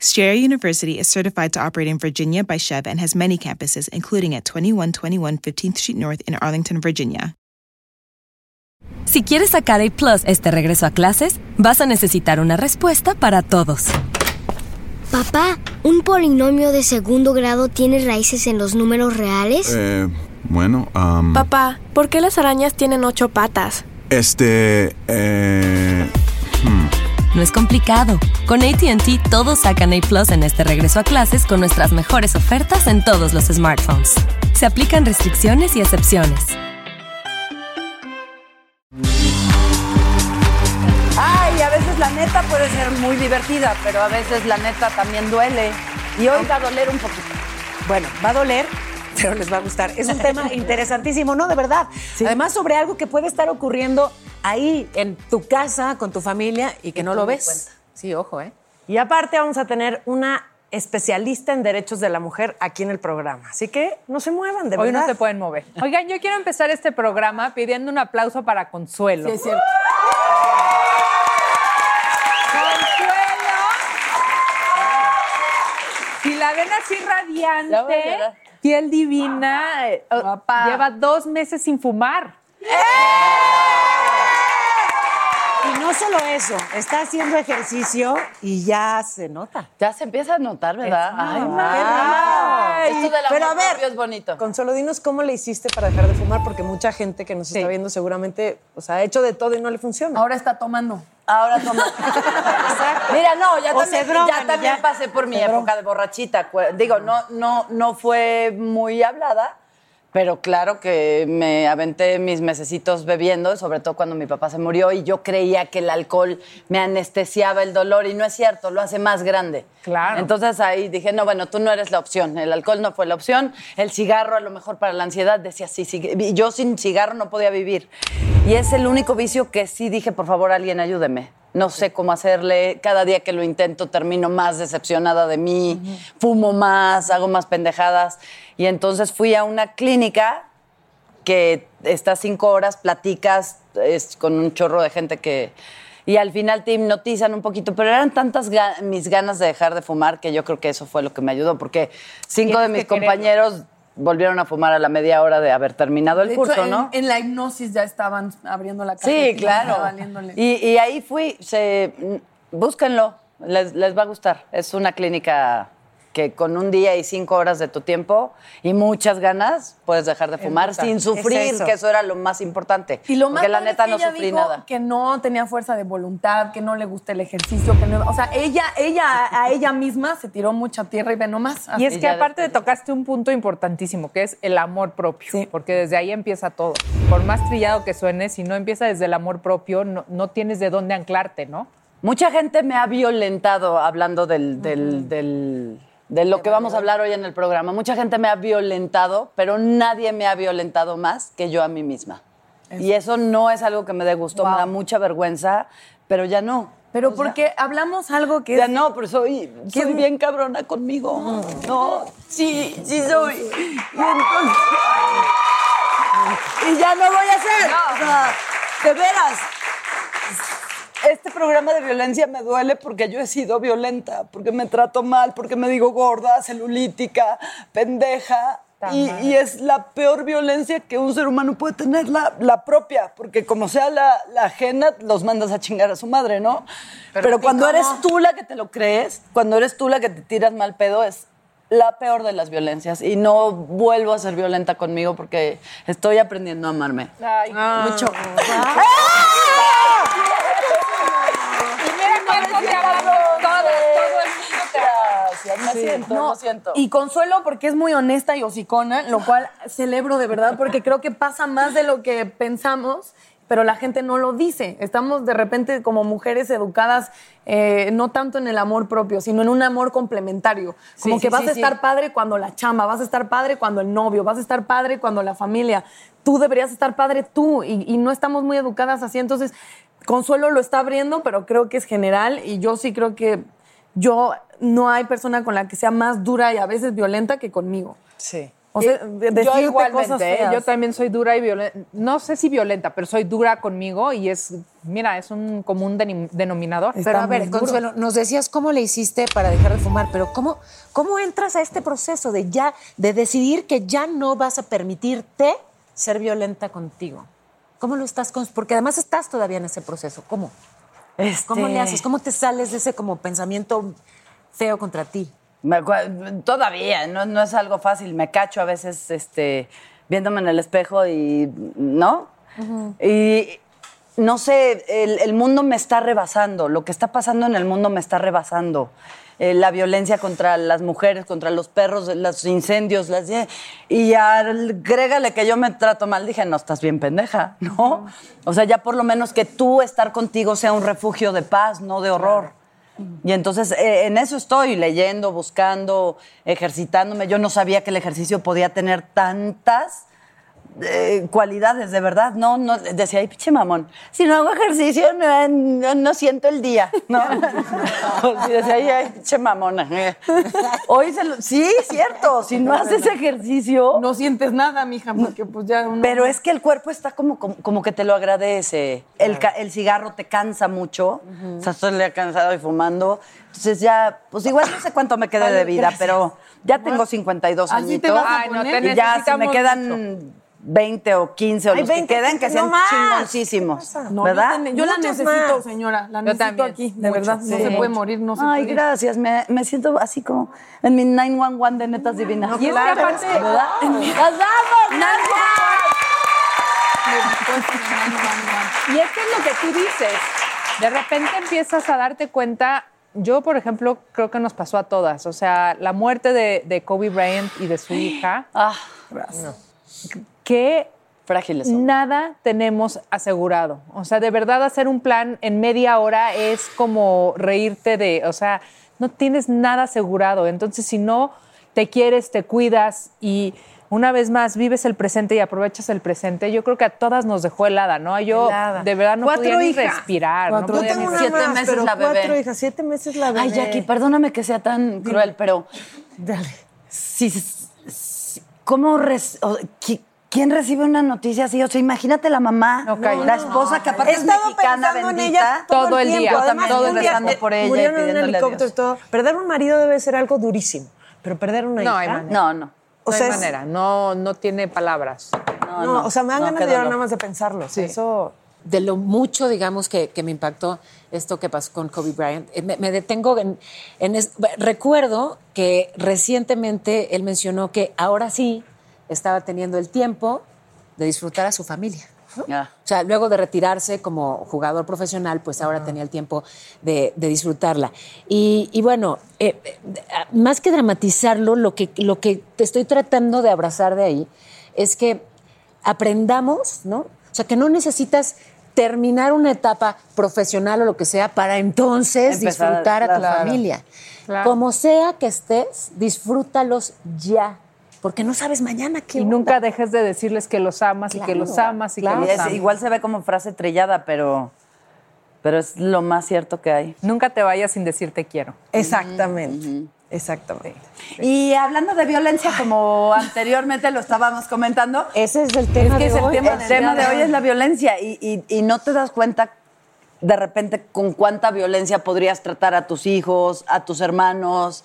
Strayer University is certified to operate in Virginia by Chev and has many campuses, including at 2121 15th Street North in Arlington, Virginia. Si quieres sacar A Plus este regreso a clases, vas a necesitar una respuesta para todos. Papá, ¿un polinomio de segundo grado tiene raíces en los números reales? Eh, bueno, um, Papá, ¿por qué las arañas tienen ocho patas? este, eh. No es complicado. Con ATT todos sacan A Plus en este regreso a clases con nuestras mejores ofertas en todos los smartphones. Se aplican restricciones y excepciones. Ay, a veces la neta puede ser muy divertida, pero a veces la neta también duele. Y hoy va a doler un poquito. Bueno, va a doler, pero les va a gustar. Es un tema interesantísimo, ¿no? De verdad. Además, sobre algo que puede estar ocurriendo ahí, en tu casa, con tu familia, y que no lo ves. Sí, ojo, ¿eh? Y aparte vamos a tener una especialista en derechos de la mujer aquí en el programa. Así que no se muevan, de Hoy verdad. no se pueden mover. Oigan, yo quiero empezar este programa pidiendo un aplauso para Consuelo. Sí, es cierto. Consuelo. Si la ven así radiante, piel divina, eh, oh, lleva dos meses sin fumar. Y no solo eso, está haciendo ejercicio y ya se nota. Ya se empieza a notar, ¿verdad? Ay, raro. Esto del Pero a ver, es bonito. Consuelo, dinos cómo le hiciste para dejar de fumar, porque mucha gente que nos está viendo seguramente, o sea, ha hecho de todo y no le funciona. Ahora está tomando. Ahora toma. Mira, no, ya O también, ya también ya. pasé por mi época de borrachita. Digo, no, no, no fue muy hablada, pero claro que me aventé mis mesecitos bebiendo, sobre todo cuando mi papá se murió y yo creía que el alcohol me anestesiaba el dolor y no es cierto, lo hace más grande. Claro. Entonces ahí dije, no, bueno, tú no eres la opción, el alcohol no fue la opción, el cigarro a lo mejor para la ansiedad, decía sí, sí, yo sin cigarro no podía vivir. Y es el único vicio que sí dije, por favor, alguien ayúdeme. No sé cómo hacerle, cada día que lo intento termino más decepcionada de mí, fumo más, hago más pendejadas. Y entonces fui a una clínica que estás cinco horas, platicas es, con un chorro de gente que... Y al final te hipnotizan un poquito, pero eran tantas ga- mis ganas de dejar de fumar que yo creo que eso fue lo que me ayudó, porque cinco de mis quererlo. Volvieron a fumar a la media hora de haber terminado el De hecho, curso, en, ¿no? en la hipnosis ya estaban abriendo la Sí, cajetilla, claro. Y, y ahí fui, se, búsquenlo, les, les va a gustar. Es una clínica que con un día y cinco horas de tu tiempo y muchas ganas puedes dejar de fumar sin es sufrir, eso. que eso era lo más importante. Y lo más porque la neta es que no ella sufrí dijo nada. Que no tenía fuerza de voluntad, que no le gusta el ejercicio, que no, o sea, ella, ella a ella misma se tiró mucha tierra y ve nomás. Y es Y que aparte después- tocaste un punto importantísimo, que es el amor propio, Sí. porque desde ahí empieza todo. Por más trillado que suene, si no empieza desde el amor propio, no, no tienes de dónde anclarte, ¿no? Mucha gente me ha violentado hablando del, del- del- de lo que vamos a hablar hoy en el programa. Mucha gente me ha violentado, pero nadie me ha violentado más que yo a mí misma. Y eso no es algo que me dé gusto, me da mucha vergüenza, pero ya no. Pero porque hablamos algo que Ya es... no, pero soy, soy bien cabrona conmigo. No, sí, sí soy. Y entonces... Y ya no voy a hacer. O sea, de veras. Este programa de violencia me duele porque yo he sido violenta, porque me trato mal, porque me digo gorda, celulítica, pendeja. Y, y es la peor violencia que un ser humano puede tener, la, la propia, porque como sea la, la ajena, los mandas a chingar a su madre, ¿no? Pero, Pero, ¿y cuando cómo? eres tú la que te lo crees, cuando eres tú la que te tiras mal pedo, es la peor de las violencias y no vuelvo a ser violenta conmigo porque estoy aprendiendo a amarme. Ay, Mucho. Y mira cuánto te amamos todas, todo el mundo te ama. Gracias, me siento, No, lo siento. Y consuelo porque es muy honesta y hocicona, lo cual celebro de verdad porque creo que pasa más de lo que pensamos, pero la gente no lo dice. Estamos de repente como mujeres educadas eh, no tanto en el amor propio, sino en un amor complementario. Como Sí, que sí, vas sí, a estar padre cuando la chamba, vas a estar padre cuando el novio, vas a estar padre cuando la familia. Tú deberías estar padre tú y, y no estamos muy educadas así. Entonces, Consuelo lo está abriendo, pero creo que es general y yo sí creo que yo no hay persona con la que sea más dura y a veces violenta que conmigo. Sí. O sea, de- decirte yo igualmente, ¿eh? feas. yo también soy dura y violenta. No sé si violenta, pero soy dura conmigo y es, mira, es un común denominador. Pero a ver, Consuelo, nos decías cómo le hiciste para dejar de fumar, pero ¿cómo, cómo entras a este proceso de ya, de decidir que ya no vas a permitirte ser violenta contigo? ¿Cómo lo estás? cons- Porque además estás todavía en ese proceso. ¿Cómo? ¿Cómo Este- le haces? ¿Cómo te sales de ese como pensamiento feo contra ti? Me todavía, no, no es algo fácil. Me cacho a veces este, viéndome en el espejo y. ¿No? Y no sé, el, el mundo me está rebasando. Lo que está pasando en el mundo me está rebasando. Eh, la violencia contra las mujeres, contra los perros, los incendios, las y agrégale que yo me trato mal, dije, no, estás bien pendeja, ¿no? O sea, ya por lo menos que tú estar contigo sea un refugio de paz, no de horror. Y entonces eh, en eso estoy, leyendo, buscando, ejercitándome. Yo no sabía que el ejercicio podía tener tantas eh, cualidades, de verdad. No, no, decía, ay, pinche mamón. Si no hago ejercicio, no, no- no siento el día, ¿no? Sí, decía, ay, ay, pinche mamona. Hoy se lo- sí, cierto. Si no haces ejercicio. No sientes nada, mija, porque pues ya uno- Pero es que el cuerpo está como, como, como que te lo agradece. El, ca- el cigarro te cansa mucho. O sea, estoy ya cansado y fumando. Entonces ya, pues igual no sé cuánto me quede de vida, pero ya tengo 52 Así te añitos. vas a Ay, no, poner. te y ya si me quedan 20 o 15 o Ay, los 20, que queden, que no sean más. chingoncísimos. No, ¿Verdad? Yo, la necesito, más. señora. La Yo necesito también. aquí, de Mucho, verdad. No sí. se puede morir, no se Ay, puede. gracias. Me, me siento así como en mi 911 de netas divinas. Y es que aparte- ¿verdad? ¡Las Y es que es lo que tú dices. De repente empiezas a darte cuenta. Yo, por ejemplo, creo que nos pasó a todas. O sea, la muerte de, de Kobe Bryant y de su hija. Ah, Que frágiles. son. nada tenemos asegurado. O sea, de verdad hacer un plan en media hora es como reírte de, o sea, no tienes nada asegurado. Entonces, si no te quieres, te cuidas y una vez más vives el presente y aprovechas el presente, yo creo que a todas nos dejó helada, ¿no? Yo Helada. de verdad no Cuatro podía ni hijas. respirar. Cuatro. no Yo podía tengo ni. Siete más, meses pero la bebé. cuatro hijas, siete meses la bebé. Ay, Jackie, perdóname que sea tan cruel, pero Dale. si, si- ¿cómo res- qui- ¿Quién recibe una noticia así? O sea, imagínate la mamá, No, la esposa que aparte He es mexicana, pensando en bendita. ella todo, Todo el el día. Además, día, rezando por ella y en pidiéndole a helicóptero y Dios. todo. Perder un marido debe ser algo durísimo. Pero perder una No, hija... hay. No, no. O no sea, hay es- manera, no, no tiene palabras. No, No, o sea, me dan no, ganas de llorar nada más de pensarlo. Eso... de lo mucho, digamos, que, que me impactó esto que pasó con Kobe Bryant. Eh, Me, me detengo en... en es- recuerdo que recientemente él mencionó que ahora sí estaba teniendo el tiempo de disfrutar a su familia. O sea, luego de retirarse como jugador profesional, pues ahora tenía el tiempo de, de disfrutarla. Y, y bueno, eh, eh, más que dramatizarlo, lo que, lo que te estoy tratando de abrazar de ahí es que aprendamos, ¿no? O sea, que no necesitas terminar una etapa profesional o lo que sea para entonces Empezar, disfrutar a tu claro. familia. Claro. Como sea que estés, disfrútalos ya, porque no sabes mañana qué Y onda. nunca dejes de decirles que los amas y que los amas y claro. que los es- amas. igual se ve como frase trillada, pero, pero es lo más cierto que hay. Nunca te vayas sin decir te quiero. Exactamente. Exactamente. Y hablando de violencia, como anteriormente lo estábamos comentando, Ese es el tema que de es el hoy. tema, el tema de hoy es la violencia y, y- y no te das cuenta de repente con cuánta violencia podrías tratar a tus hijos, a tus hermanos.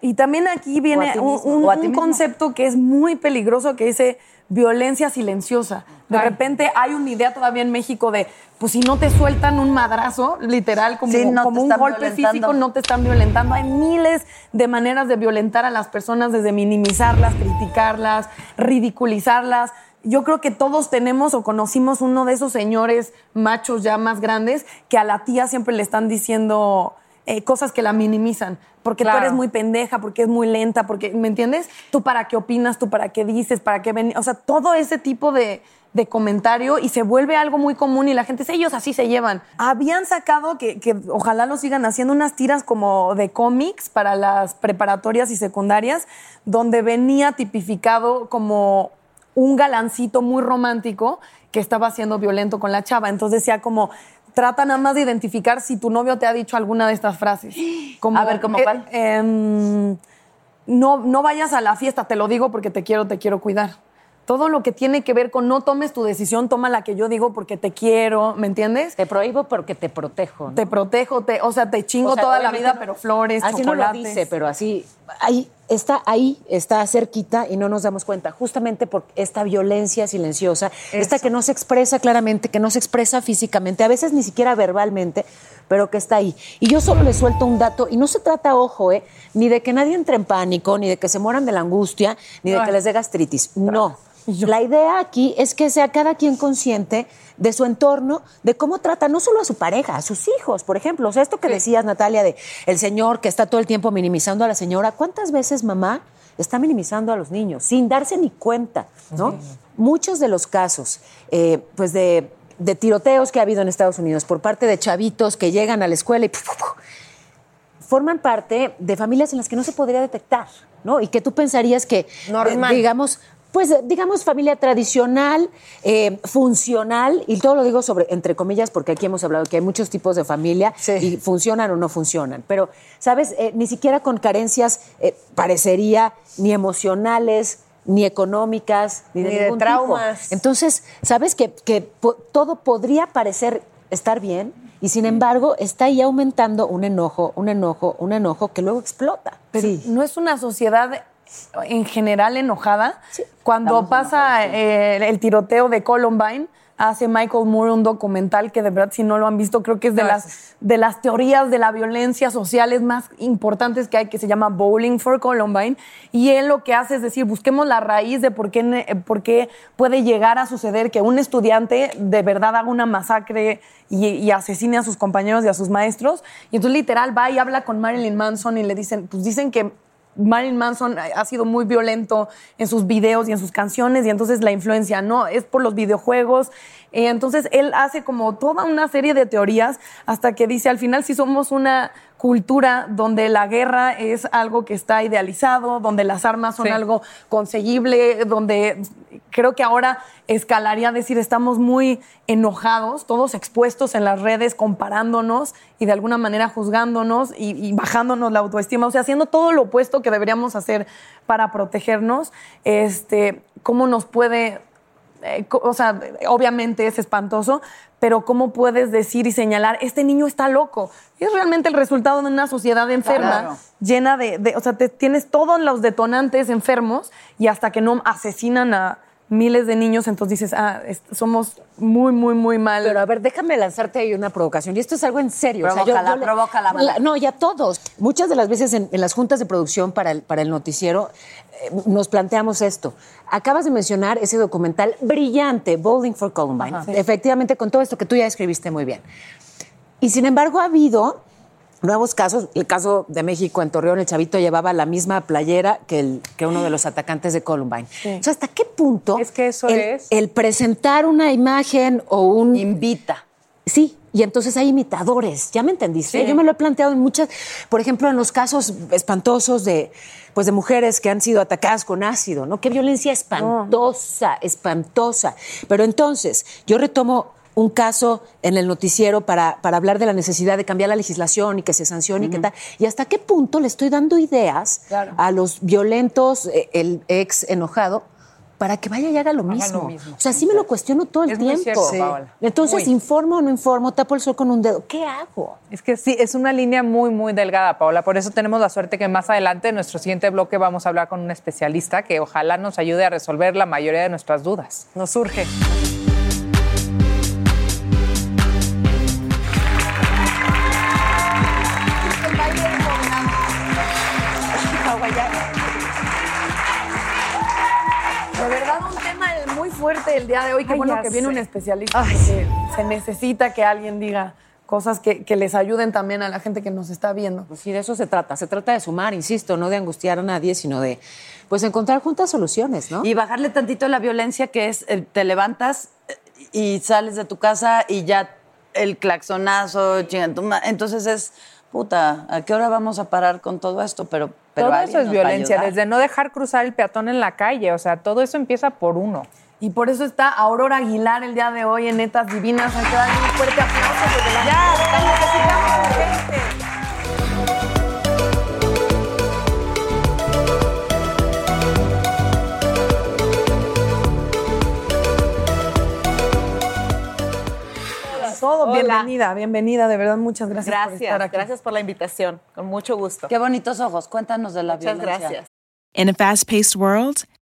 Y también aquí viene un, un- concepto que es muy peligroso que dice violencia silenciosa. De repente hay una idea todavía en México de, pues si no te sueltan un madrazo, literal, como, Sí, no como un golpe físico, no te están violentando. Hay miles de maneras de violentar a las personas, desde minimizarlas, criticarlas, ridiculizarlas. Yo creo que todos tenemos o conocimos uno de esos señores machos ya más grandes que a la tía siempre le están diciendo eh, cosas que la minimizan. Porque Claro. tú eres muy pendeja, porque es muy lenta, porque, ¿me entiendes? Tú para qué opinas, tú para qué dices, para qué ven. O sea, todo ese tipo de, de comentario y se vuelve algo muy común y la gente ellos así se llevan. Habían sacado, que, que ojalá lo sigan haciendo, unas tiras como de cómics para las preparatorias y secundarias, donde venía tipificado como un galancito muy romántico que estaba siendo violento con la chava. Entonces decía como, trata nada más de identificar si tu novio te ha dicho alguna de estas frases. Como, A ver, ¿cómo eh, cuál? em, no, no vayas a la fiesta, te lo digo porque te quiero, te quiero cuidar. Todo lo que tiene que ver con no tomes tu decisión, toma la que yo digo porque te quiero, ¿me entiendes? Te prohíbo porque te protejo. ¿no? Te protejo, te, o sea, te chingo O sea, toda la vida, no- pero flores, así no lo dice, pero así ahí está ahí, está cerquita y no nos damos cuenta, justamente por esta violencia silenciosa, esta que no se expresa claramente, que no se expresa físicamente, a veces ni siquiera verbalmente, pero que está ahí. Y yo solo le suelto un dato y no se trata, ojo, eh, ni de que nadie entre en pánico, ni de que se mueran de la angustia, ni de que les dé gastritis. No. La idea aquí es que sea cada quien consciente de su entorno, de cómo trata no solo a su pareja, a sus hijos, por ejemplo. O sea, esto que decías, Natalia, de el señor que está todo el tiempo minimizando a la señora, ¿cuántas veces mamá está minimizando a los niños sin darse ni cuenta? ¿no? Muchos de los casos, eh, pues de, de tiroteos que ha habido en Estados Unidos por parte de chavitos que llegan a la escuela y ¡puf, puf, puf! forman parte de familias en las que no se podría detectar, ¿no? Y que tú pensarías que, Normal. eh, digamos, pues digamos familia tradicional, eh, funcional, y todo lo digo sobre, entre comillas, porque aquí hemos hablado que hay muchos tipos de familia y funcionan o no funcionan. Pero, ¿sabes? Eh, ni siquiera con carencias eh, parecería ni emocionales, ni económicas, ni de, Ni de ningún traumas. tipo. Entonces, ¿sabes? Que, que po- todo podría parecer estar bien y sin embargo está ahí aumentando un enojo, un enojo, un enojo que luego explota. Pero no es una sociedad en general enojada. Cuando pasa eh, el tiroteo de Columbine, hace Michael Moore un documental que de verdad si no lo han visto creo que es de las de las teorías de la violencia sociales más importantes que hay que se llama Bowling for Columbine y él lo que hace es decir busquemos la raíz de por qué por qué puede llegar a suceder que un estudiante de verdad haga una masacre y, y asesine a sus compañeros y a sus maestros y entonces literal va y habla con Marilyn Manson y le dicen pues dicen que Marilyn Manson ha sido muy violento en sus videos y en sus canciones y entonces la influencia no es por los videojuegos. Eh, entonces él hace como toda una serie de teorías hasta que dice al final si somos una cultura donde la guerra es algo que está idealizado, donde las armas son Sí. algo conseguible, donde creo que ahora escalaría a decir estamos muy enojados, todos expuestos en las redes, comparándonos y de alguna manera juzgándonos y, y bajándonos la autoestima, o sea, haciendo todo lo opuesto que deberíamos hacer para protegernos, este, ¿cómo nos puede eh, o sea, obviamente es espantoso, pero ¿cómo puedes decir y señalar, este niño está loco? Es realmente el resultado de una sociedad enferma, Claro. llena de, de- o sea, te- tienes todos los detonantes enfermos y hasta que no asesinan a miles de niños, entonces dices, ah, somos muy, muy, muy mal. Pero a ver, déjame lanzarte ahí una provocación. Y esto es algo en serio. Provócala, provócala. La- No, ya todos. Muchas de las veces en, en las juntas de producción para el, para el noticiero eh, nos planteamos esto. Acabas de mencionar ese documental brillante, Bowling for Columbine. Efectivamente, con todo esto que tú ya escribiste muy bien. Y sin embargo, ha habido nuevos casos. El caso de México en Torreón, el chavito llevaba la misma playera que, el, que uno de los atacantes de Columbine. O sea, ¿hasta qué punto Es que eso el, es. el presentar una imagen o un... Invita. Sí, y entonces hay imitadores, ¿ya me entendiste? Yo me lo he planteado en muchas, por ejemplo, en los casos espantosos de, pues de mujeres que han sido atacadas con ácido, ¿no? Qué violencia espantosa, espantosa. Pero entonces, yo retomo un caso en el noticiero para, para hablar de la necesidad de cambiar la legislación y que se sancione y qué tal. Y hasta qué punto le estoy dando ideas a los violentos, eh, el ex enojado, para que vaya y haga lo Haga mismo. lo mismo, O sea, sí me lo cuestiono todo el Es muy tiempo. cierto, Sí. Paola. Entonces, Muy. ¿informo o no informo? ¿Tapo el sol con un dedo? ¿Qué hago? Es que sí, es una línea muy, muy delgada, Paola. Por eso tenemos la suerte que más adelante, en nuestro siguiente bloque, vamos a hablar con un especialista que ojalá nos ayude a resolver la mayoría de nuestras dudas. Nos surge. Muy fuerte el día de hoy. Qué Ay, bueno que viene un especialista. porque se necesita que alguien diga cosas que, que les ayuden también a la gente que nos está viendo. Pues sí, de eso se trata. Se trata de sumar, insisto, no de angustiar a nadie, sino de pues encontrar juntas soluciones, ¿no? Y bajarle tantito la violencia que es, eh, te levantas eh, y sales de tu casa y ya el claxonazo, chinga tu ma- Entonces es, puta, ¿a qué hora vamos a parar con todo esto? Pero, pero todo eso es violencia, desde no dejar cruzar el peatón en la calle. O sea, todo eso empieza por uno. Y por eso está Aurora Aguilar el día de hoy en Netas Divinas. Hay que darle un fuerte aplauso desde la ¡Ya! necesitamos gente! Todo, Hola. bienvenida, bienvenida, de verdad, muchas gracias, por estar Gracias, aquí. gracias por la invitación. Con mucho gusto. Qué bonitos ojos, cuéntanos de la Muchas violencia. gracias. In a fast paced world,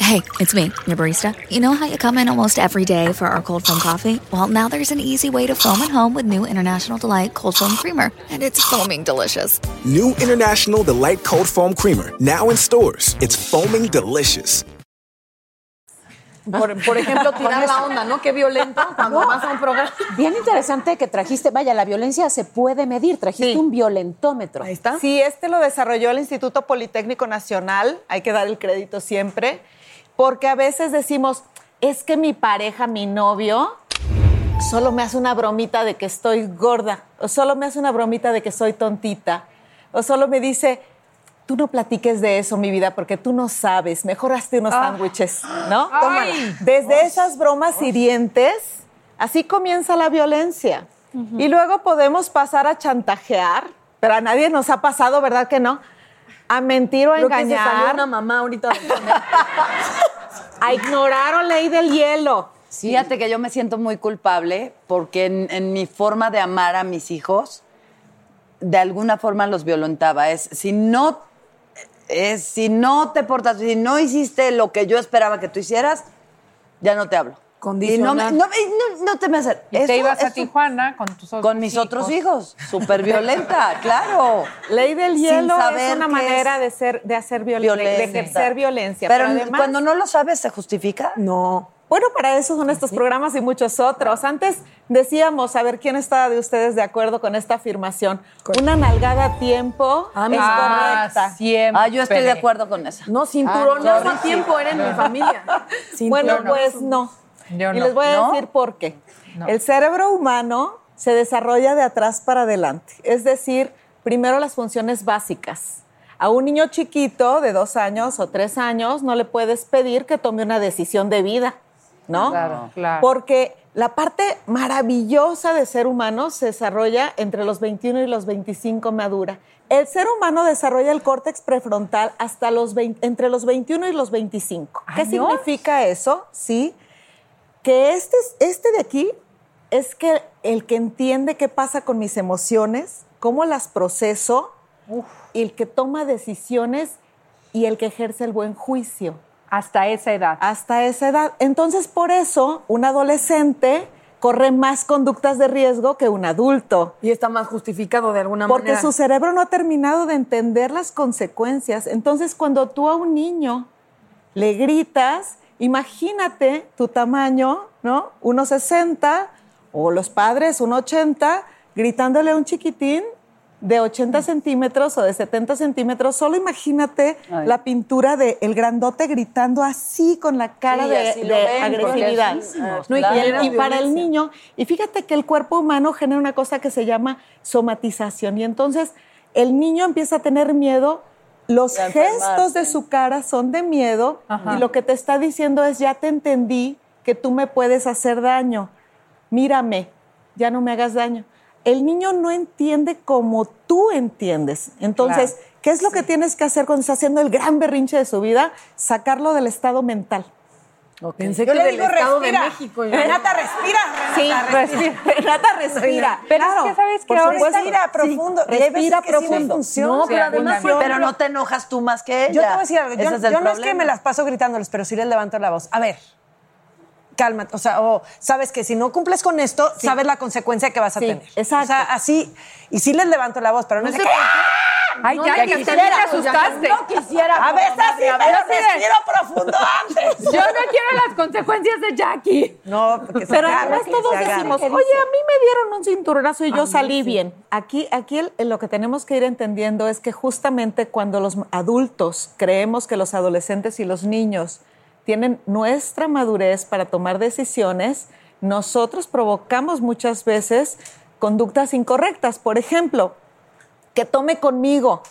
Hey, it's me, your barista. You know how you come in almost every day for our cold foam coffee? Well, now there's an easy way to foam at home with new International Delight Cold Foam Creamer, and it's foaming delicious. New International Delight Cold Foam Creamer, now in stores. It's foaming delicious. Por, por ejemplo, tirar la onda, ¿no? Qué violento cuando No. vas a un programa. Bien interesante que trajiste, vaya, la violencia se puede medir, trajiste un violentómetro. Ahí está. Sí, este lo desarrolló el Instituto Politécnico Nacional, hay que dar el crédito siempre, porque a veces decimos, es que mi pareja, mi novio, solo me hace una bromita de que estoy gorda, o solo me hace una bromita de que soy tontita, o solo me dice, tú no platiques de eso, mi vida, porque tú no sabes, mejor hazte unos sándwiches, ¿no? Ay. Desde esas bromas hirientes, así comienza la violencia. Y luego podemos pasar a chantajear, pero a nadie nos ha pasado, ¿verdad que no? A mentir o a Creo que se salió engañar, una mamá ahorita. a ignorar o ley del hielo. Fíjate que yo me siento muy culpable porque en, en mi forma de amar a mis hijos, de alguna forma los violentaba. Es si no, es si no te portas, si no hiciste lo que yo esperaba que tú hicieras, ya no te hablo. Y no, me- no, me- no, no te me haces. Y te Eso ibas a Tijuana con tus otros con mis otros hijos. Súper violenta, claro. Ley del hielo es una manera es de ser, de hacer violencia, de ejercer violencia. Pero, además, cuando no lo sabes, ¿se justifica? No. Bueno, para eso son estos programas y muchos otros. Antes decíamos, a ver quién está de ustedes de acuerdo con esta afirmación. Una nalgada a tiempo Ah, es correcta. siempre. Ah, yo estoy de acuerdo con eso. No, cinturonazo no, a tiempo era en mi familia. Bueno, pues no. Yo y no. les voy a ¿No? decir por qué. No. El cerebro humano se desarrolla de atrás para adelante. Es decir, primero las funciones básicas. A un niño chiquito de dos años o tres años no le puedes pedir que tome una decisión de vida, ¿no? Claro, claro. Porque la parte maravillosa de ser humano se desarrolla entre los 21 y los 25 madura. El ser humano desarrolla el córtex prefrontal hasta los 20 entre los 21 y los 25. ¿Qué significa eso? Sí, que este, este de aquí es que el que entiende qué pasa con mis emociones, cómo las proceso, y el que toma decisiones y el que ejerce el buen juicio Hasta esa edad. hasta esa edad. Entonces, por eso, un adolescente corre más conductas de riesgo que un adulto. Y está más justificado de alguna Porque manera. su cerebro no ha terminado de entender las consecuencias. Entonces, cuando tú a un niño le gritas, imagínate tu tamaño, ¿no? 1,60 o los padres 1,80, gritándole a un chiquitín de 80 centímetros o de 70 centímetros, solo imagínate Ay. la pintura de el grandote gritando así con la cara Sí, de, ven, agresividad. No, y- claro. y, Genera y para el niño, y fíjate que el cuerpo humano genera una cosa que se llama somatización, y entonces el niño empieza a tener miedo. Los gestos de su cara son de miedo Ajá. y lo que te está diciendo es ya te entendí que tú me puedes hacer daño. Mírame, ya no me hagas daño. El niño no entiende como tú entiendes. Entonces, Claro. ¿qué es lo que tienes que hacer cuando está haciendo el gran berrinche de su vida? Sacarlo del estado mental. Pensé Yo que le del digo Estado respira. de México. yo- Renata, respira. Sí, Renata, respira. Renata, respira. Pero Claro, es que, ¿sabes que ahora. Respira Sí, profundo. Veces Respira que sí no profundo. pero Sí, además Pero no te enojas tú más que ella. Yo te voy a decir algo. Yo, yo no es que me las paso gritándoles, pero sí les levanto la voz. A ver, cálmate. O sea, o sabes que si no cumples con esto, sabes la consecuencia que vas a Sí, tener. exacto. O sea, así. Y sí les levanto la voz, pero no, es de que. Ay, No, ya, ya que quisiera, te pues, asustaste. No quisiera. A veces sí, a veces- respiro profundo antes. Yo no quiero las consecuencias de Jackie. No, porque Pero además todos decimos, oye, a mí me dieron un cinturonazo y yo salí bien. Aquí, aquí el- lo que tenemos que ir entendiendo es que justamente cuando los adultos creemos que los adolescentes y los niños tienen nuestra madurez para tomar decisiones, nosotros provocamos muchas veces conductas incorrectas. Por ejemplo, que tome conmigo.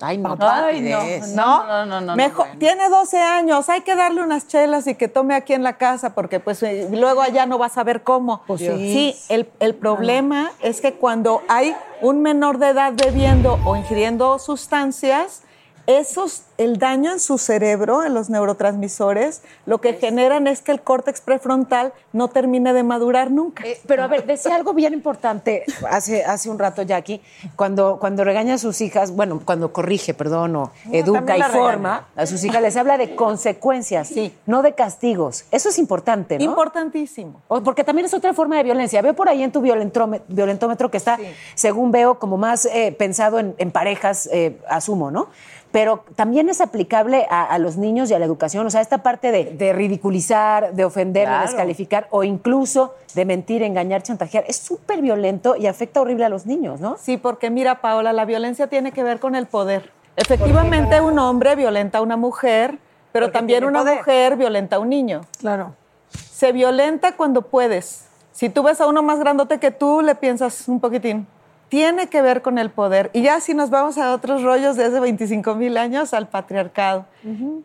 Ay, no. Ay, no, ¿no? no, no, no, Mejor- bueno. Tiene 12 años, hay que darle unas chelas y que tome aquí en la casa, porque pues eh, luego allá no vas a ver cómo. Pues sí. sí, el, el problema es que cuando hay un menor de edad bebiendo o ingiriendo sustancias, esos, el daño en su cerebro, en los neurotransmisores, lo que generan es que el córtex prefrontal no termine de madurar nunca. Eh, pero a ver, decía algo bien importante hace, hace un rato, Jackie, cuando, cuando regaña a sus hijas, bueno, cuando corrige, perdón, o educa y forma a sus hijas, les habla de consecuencias, Sí. no de castigos. Eso es importante, ¿no? Importantísimo. O- Porque también es otra forma de violencia. Veo por ahí en tu violentómetro que está, según veo, como más eh, pensado en, en parejas, eh, asumo, ¿no? Pero también es aplicable a, a los niños y a la educación. O sea, esta parte de, de ridiculizar, de ofender, de Claro. descalificar o incluso de mentir, engañar, chantajear, es súper violento y afecta horrible a los niños, ¿no? Sí, porque mira, Paola, la violencia tiene que ver con el poder. Efectivamente, un hombre violenta a una mujer, pero Porque también una poder. mujer violenta a un niño. Claro. Se violenta cuando puedes. Si tú ves a uno más grandote que tú, le piensas un poquitín. Tiene que ver con el poder. Y ya si nos vamos a otros rollos de hace 25 mil años, al patriarcado.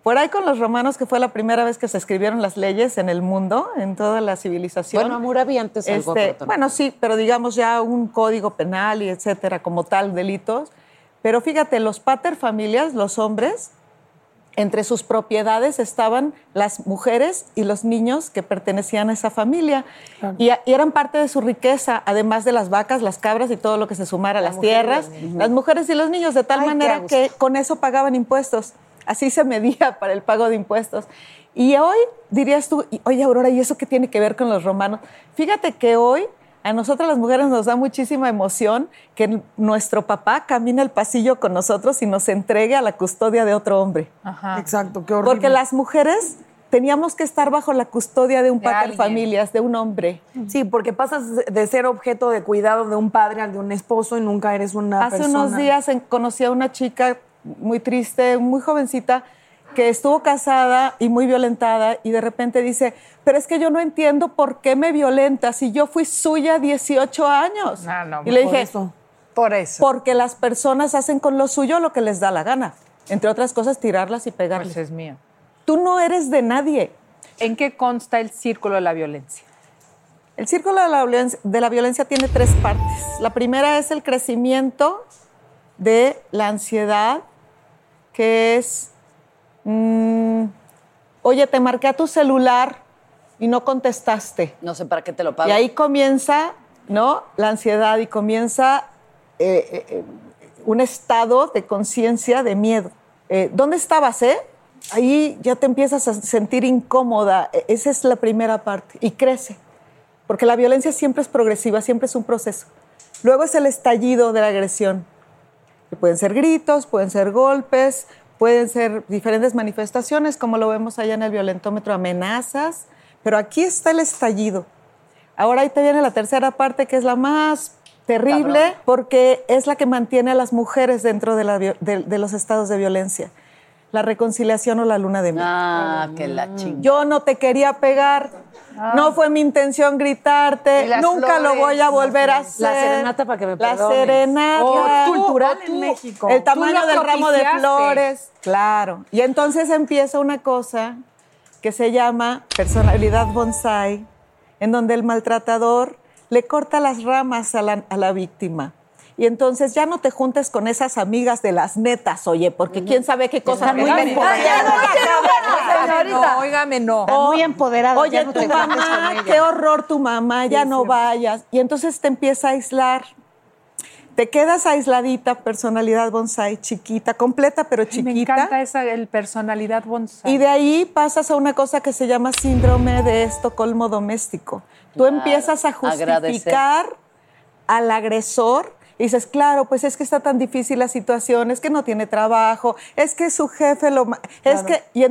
Por ahí con los romanos, que fue la primera vez que se escribieron las leyes en el mundo, en toda la civilización. Bueno, amor, había antes algo. Este, también- bueno, sí, pero digamos ya un código penal y etcétera, como tal, delitos. Pero fíjate, los paterfamilias, los hombres, entre sus propiedades estaban las mujeres y los niños que pertenecían a esa familia. Y, eran parte de su riqueza, además de las vacas, las cabras y todo lo que se sumara a las tierras, las mujeres y los niños, de tal Ay, manera que con eso pagaban impuestos. Así se medía para el pago de impuestos. Y hoy dirías tú, oye Aurora, ¿y eso qué tiene que ver con los romanos? Fíjate que hoy a nosotras las mujeres nos da muchísima emoción que nuestro papá camine el pasillo con nosotros y nos entregue a la custodia de otro hombre. Ajá. Exacto, qué horrible. Porque las mujeres teníamos que estar bajo la custodia de un De pater alguien. familias, de un hombre. Sí, porque pasas de- ser objeto de cuidado de un padre al de un esposo y nunca eres una Hace persona. unos días conocí a una chica muy triste, muy jovencita, que estuvo casada y muy violentada y de repente dice, pero es que yo no entiendo por qué me violenta si yo fui suya 18 años. Ah, no, y le por dije, eso. Por eso. porque las personas hacen con lo suyo lo que les da la gana. Entre otras cosas, tirarlas y pegarles. Pues es mío. Tú no eres de nadie. ¿En qué consta el círculo de la violencia? El círculo de la, violencia, de la violencia tiene tres partes. La primera es el crecimiento de la ansiedad, que es, mm, oye, te marqué a tu celular y no contestaste. No sé para qué te lo pago. Y ahí comienza, ¿no? La ansiedad y comienza eh, eh, eh, un estado de conciencia de miedo. Eh, ¿Dónde estabas, eh? Ahí ya te empiezas a sentir incómoda. E- Esa es la primera parte. Y crece. Porque la violencia siempre es progresiva, siempre es un proceso. Luego es el estallido de la agresión. Que pueden ser gritos, pueden ser golpes, pueden ser diferentes manifestaciones, como lo vemos allá en el violentómetro, amenazas. Pero aquí está el estallido. Ahora ahí te viene la tercera parte, que es la más Terrible porque es la que mantiene a las mujeres dentro de, la vi- de- de los estados de violencia. La reconciliación o la luna de miel. Ah, que la chingada. Yo no te quería pegar. No fue mi intención gritarte. Nunca lo voy a volver a la hacer. serenata para que me La perdones. serenata. Oh, cultural en México. El tamaño del ramo de flores. Claro. Y entonces empieza una cosa que se llama personalidad bonsai, en donde el maltratador le corta las ramas a la, a la víctima. Y entonces ya no te juntes con esas amigas de las netas, oye, porque quién sabe qué cosas muy empoderadas. Óigame, no. Muy empoderadas. Oye, ya no tu mamá, qué horror tu mamá, ya no vayas. Y entonces te empieza a aislar. Te quedas aisladita, personalidad bonsai, chiquita, completa pero Me chiquita. encanta esa el personalidad bonsai. Y de ahí pasas a una cosa que se llama síndrome de Estocolmo doméstico. Tú Claro, empiezas a agradecer. justificar al agresor y dices, claro, pues es que está tan difícil la situación, es que no tiene trabajo, es que su jefe lo... Es que... Y,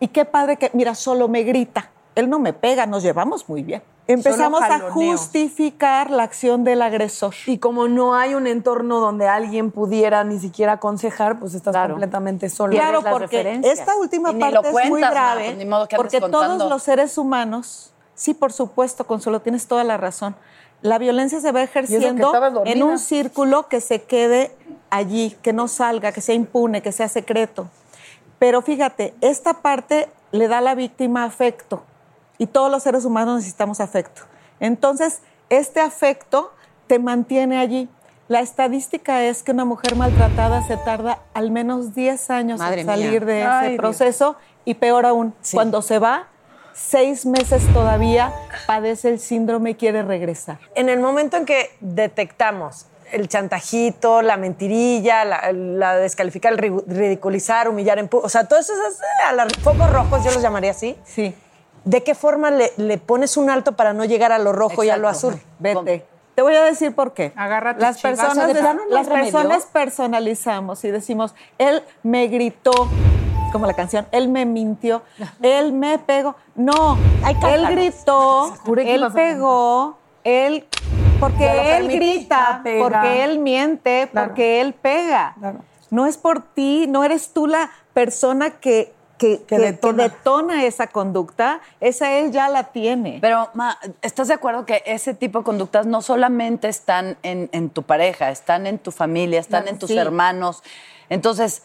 y qué padre que, mira, solo me grita. Él no me pega, nos llevamos muy bien. Empezamos a justificar la acción del agresor. Y como no hay un entorno donde alguien pudiera ni siquiera aconsejar, pues estás completamente solo. Claro, porque esta última parte lo es muy cuentas, grave, pues ni modo que andes porque contando. todos los seres humanos, sí, por supuesto, Consuelo, tienes toda la razón. La violencia se va ejerciendo en un círculo que se quede allí, que no salga, que sea impune, que sea secreto. Pero fíjate, esta parte le da a la víctima afecto y todos los seres humanos necesitamos afecto. Entonces, este afecto te mantiene allí. La estadística es que una mujer maltratada se tarda al menos 10 años Madre en mía. salir de ese Ay, Dios. proceso y peor aún, cuando se va, seis meses todavía padece el síndrome y quiere regresar. En el momento en que detectamos el chantajito, la mentirilla, la, la descalificar, el ri- ridiculizar, humillar o sea, todos esos eh, a los focos rojos, yo los llamaría así. Sí. ¿De qué forma le, le pones un alto para no llegar a lo rojo y a lo azul? Vete. Te voy a decir por qué. Agarra tus las chivas. personas, ¿De plano no hay las remedio? personas personalizamos y decimos, él me gritó, como la canción, él me mintió, él me pegó. No, él gritó, él pegó, él porque él grita, porque él miente, porque él pega. No es por ti, no eres tú la persona que, que, Que que- que detona. detona esa conducta, esa él ya la tiene. Pero, Ma, ¿estás de acuerdo que ese tipo de conductas no solamente están en, en tu pareja, están en tu familia, están en tus sí. hermanos? Entonces,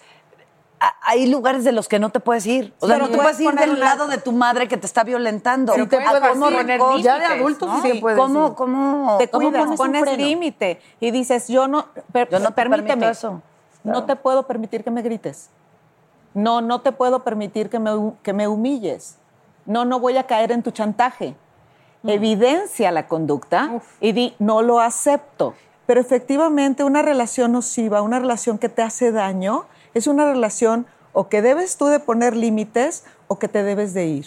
hay lugares de los que no te puedes ir. O sea, Pero no te puedes puedes ir del lado de tu madre que te está violentando. Sí te ¿A puedes cómo poner recor- Ya de límites, adultos ¿no? sí, te puedes ¿Cómo, te cómo pones un pones límite y dices, yo no, per- Yo no te permíteme, eso. no te puedo permitir que me grites. No, no te puedo permitir que me, que me humilles. No, no voy a caer en tu chantaje. Evidencia la conducta y di, no lo acepto. Pero efectivamente una relación nociva, una relación que te hace daño, es una relación o que debes tú de poner límites o que te debes de ir.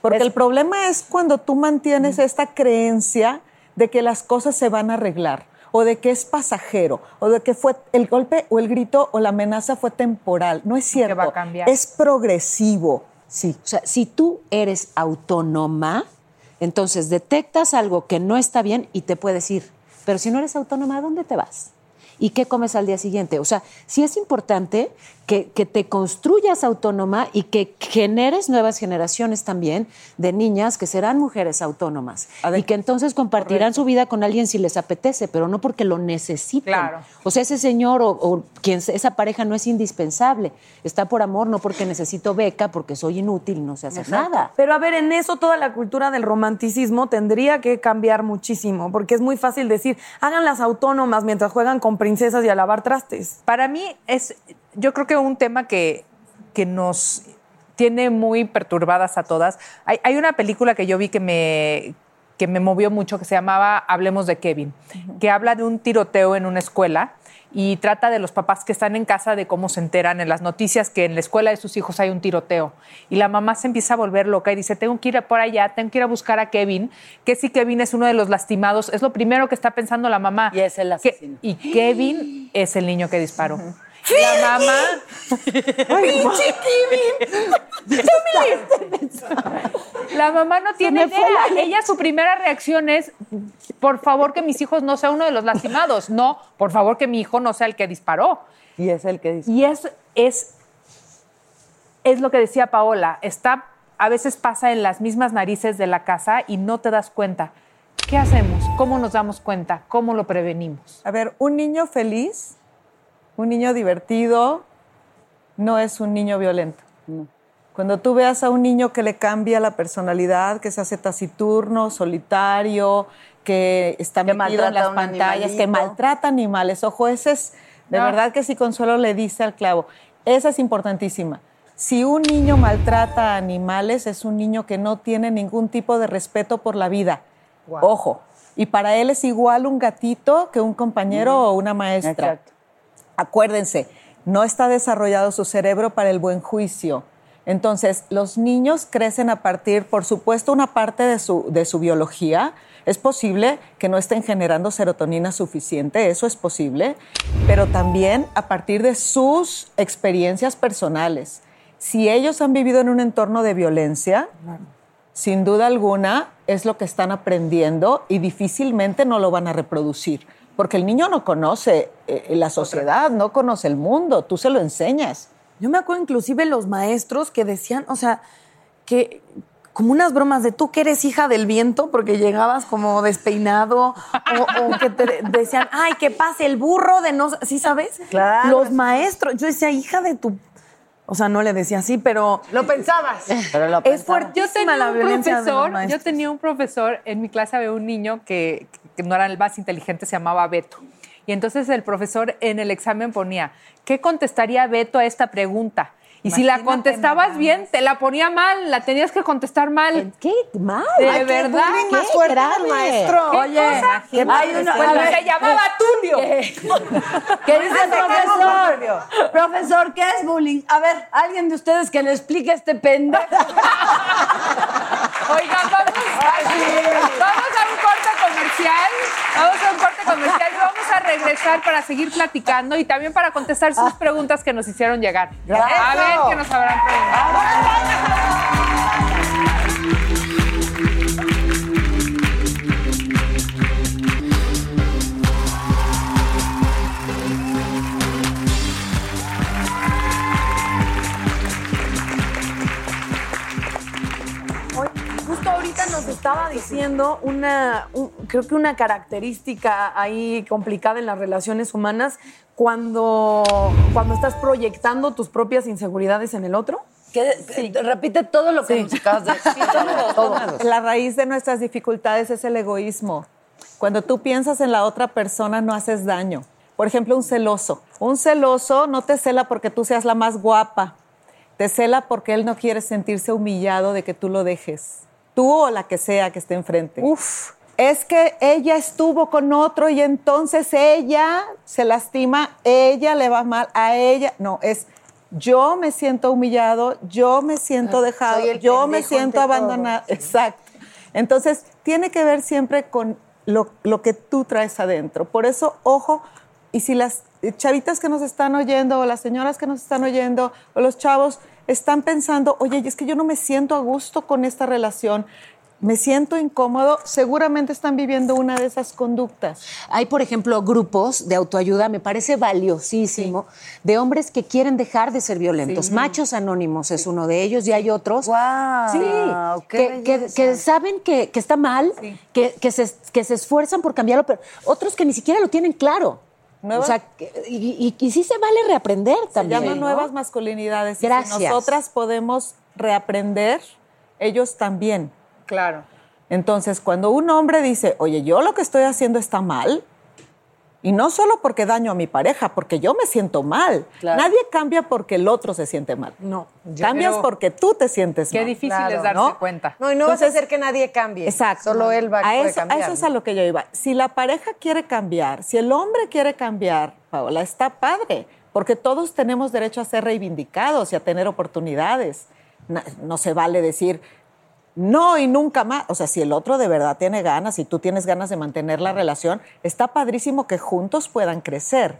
Porque el problema es cuando tú mantienes esta creencia de que las cosas se van a arreglar o de que es pasajero o de que fue el golpe o el grito o la amenaza fue temporal. No es cierto. va a cambiar. Es progresivo. Sí, o sea, si tú eres autónoma, entonces detectas algo que no está bien y te puedes ir. Pero si no eres autónoma, ¿a dónde te vas? ¿Y qué comes al día siguiente? O sea, sí es importante que, que te construyas autónoma y que generes nuevas generaciones también de niñas que serán mujeres autónomas y que entonces compartirán su vida con alguien si les apetece, pero no porque lo necesiten. Claro. O sea, ese señor o, o quien esa pareja no es indispensable. Está por amor, no porque necesito beca, porque soy inútil no sé hacer nada. Pero a ver, en eso toda la cultura del romanticismo tendría que cambiar muchísimo, porque es muy fácil decir, hagan las autónomas mientras juegan con princesas y a lavar trastes. Para mí es, yo creo que un tema que, que nos tiene muy perturbadas a todas. Hay, hay una película que yo vi que me, que me movió mucho que se llamaba Hablemos de Kevin, que habla de un tiroteo en una escuela y trata de los papás que están en casa de cómo se enteran en las noticias que en la escuela de sus hijos hay un tiroteo. Y la mamá se empieza a volver loca y dice, tengo que ir por allá, tengo que ir a buscar a Kevin, que si Kevin es uno de los lastimados, es lo primero que está pensando la mamá. Y es el Que- asesino. y Kevin es el niño que disparó. La mamá. ¡Pinche! La mamá no tiene idea. la- Ella su primera reacción es, por favor que mis hijos no sea uno de los lastimados. No, por favor que mi hijo no sea el que disparó. Y es el que dice. Y es, es, es lo que decía Paola, está, a veces pasa en las mismas narices de la casa y no te das cuenta. ¿Qué hacemos? ¿Cómo nos damos cuenta? ¿Cómo lo prevenimos? A ver, un niño feliz, un niño divertido, no es un niño violento. Cuando tú veas a un niño que le cambia la personalidad, que se hace taciturno, solitario, que está Que metido en las pantallas, que maltrata animales, ojo, ese es, de No. verdad que si Consuelo le dice al clavo, esa es importantísima. Si un niño maltrata animales, es un niño que no tiene ningún tipo de respeto por la vida. Ojo. Y para él es igual un gatito que un compañero o una maestra. Exacto. Acuérdense, no está desarrollado su cerebro para el buen juicio. Entonces, los niños crecen a partir, por supuesto, una parte de su, de su biología. Es posible que no estén generando serotonina suficiente, eso es posible, pero también a partir de sus experiencias personales. Si ellos han vivido en un entorno de violencia, sin duda alguna es lo que están aprendiendo y difícilmente no lo van a reproducir, porque el niño no conoce eh, la sociedad, no conoce el mundo, tú se lo enseñas. Yo me acuerdo inclusive los maestros que decían, o sea, que como unas bromas de tú que eres hija del viento porque llegabas como despeinado o, o que te decían, ay, que pase el burro de no, ¿sí sabes? Claro. Los maestros, yo decía, hija de tu, o sea, no le decía así, pero Lo pensabas. Pero lo es pensaba. fuertísima Yo tenía la un profesor, yo tenía un profesor, en mi clase había un niño que, que no era el más inteligente, se llamaba Beto. Y entonces el profesor en el examen ponía, ¿qué contestaría Beto a esta pregunta? Y si la contestabas bien, te la ponía mal, la tenías que contestar mal. ¿Qué? ¿Mal? De Ay, qué verdad. ¿Qué más fuerte grave? del maestro. ¿Qué Oye, cosa? ¿qué Hay uno- escuela? se llamaba Tulio. ¿Qué dice el profesor? Profesor, ¿qué es bullying? A ver, alguien de ustedes que le explique a este pendejo. Oigan, vamos, vamos a un corte comercial. Vamos a un corte comercial y vamos a regresar para seguir platicando y también para contestar sus preguntas que nos hicieron llegar. A ver qué nos habrán preguntado. Nos estaba diciendo una, un- creo que una característica ahí complicada en las relaciones humanas cuando, cuando estás proyectando tus propias inseguridades en el otro. ¿Qué- Repite todo lo que nos acabas de decir. todo. La raíz de nuestras dificultades es el egoísmo. Cuando tú piensas en la otra persona, no haces daño. Por ejemplo, un celoso. Un celoso no te cela porque tú seas la más guapa. Te cela porque él no quiere sentirse humillado de que tú lo dejes. Tú o la que sea que esté enfrente. Uf. Es que ella estuvo con otro y entonces ella se lastima, ella le va mal, a ella. No, es yo me siento humillado, yo me siento Ah, dejado, yo me siento todo. abandonado. Exacto. Entonces, tiene que ver siempre con lo, lo que tú traes adentro. Por eso, ojo, y si las chavitas que nos están oyendo, o las señoras que nos están oyendo, o los chavos, están pensando, oye, es que yo no me siento a gusto con esta relación, me siento incómodo, seguramente están viviendo una de esas conductas. Hay, por ejemplo, grupos de autoayuda, me parece valiosísimo, de hombres que quieren dejar de ser violentos. Machos Anónimos es uno de ellos y hay otros. Qué que, que- saben que, que está mal, que, que se, que se esfuerzan por cambiarlo, pero otros que ni siquiera lo tienen claro. Nuevas- O sea, y, y- y sí se vale reaprender Se también. llaman ¿no? nuevas masculinidades. Y Gracias. Si nosotras podemos reaprender, ellos también. Claro. Entonces, cuando un hombre dice, oye, yo lo que estoy haciendo está mal, y no solo porque daño a mi pareja, porque yo me siento mal. Claro. Nadie cambia porque el otro se siente mal. No. Cambias porque tú te sientes Qué mal. difícil Claro, es darse ¿no? cuenta. No, y no vas a Entonces- hacer que nadie cambie. Exacto. Solo él va a eso, cambiar. a eso es a lo que yo iba. Si la pareja quiere cambiar, si el hombre quiere cambiar, Paola, está padre, porque todos tenemos derecho a ser reivindicados y a tener oportunidades. No, se vale decir no y nunca más. O sea, si el otro de verdad tiene ganas y tú tienes ganas de mantener la relación, está padrísimo que juntos puedan crecer.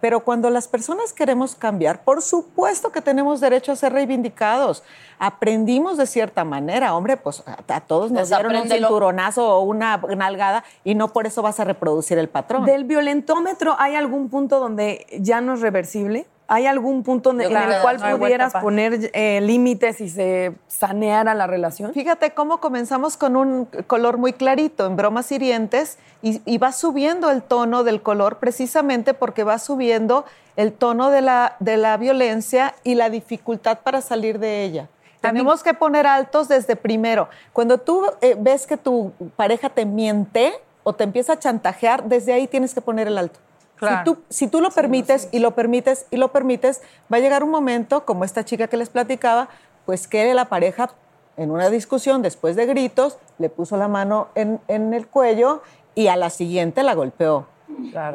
Pero cuando las personas queremos cambiar, por supuesto que tenemos derecho a ser reivindicados. Aprendimos de cierta manera, hombre, pues a, a todos nos dieron un cinturonazo o una nalgada y no por eso vas a reproducir el patrón. Del violentómetro, ¿hay algún punto donde ya no es reversible? ¿Hay algún punto Yo en creo el cual no pudieras poner eh, límites y se saneara la relación? Fíjate cómo comenzamos con un color muy clarito en bromas hirientes y, y va subiendo el tono del color precisamente porque va subiendo el tono de la, de la violencia y la dificultad para salir de ella. Tenemos que poner altos desde primero. Cuando tú eh, ves que tu pareja te miente o te empieza a chantajear, desde ahí tienes que poner el alto. Claro. Si tú, si tú lo permites y lo permites y lo permites, va a llegar un momento, como esta chica que les platicaba, pues que la pareja en una discusión, después de gritos, le puso la mano en, en el cuello y a la siguiente la golpeó.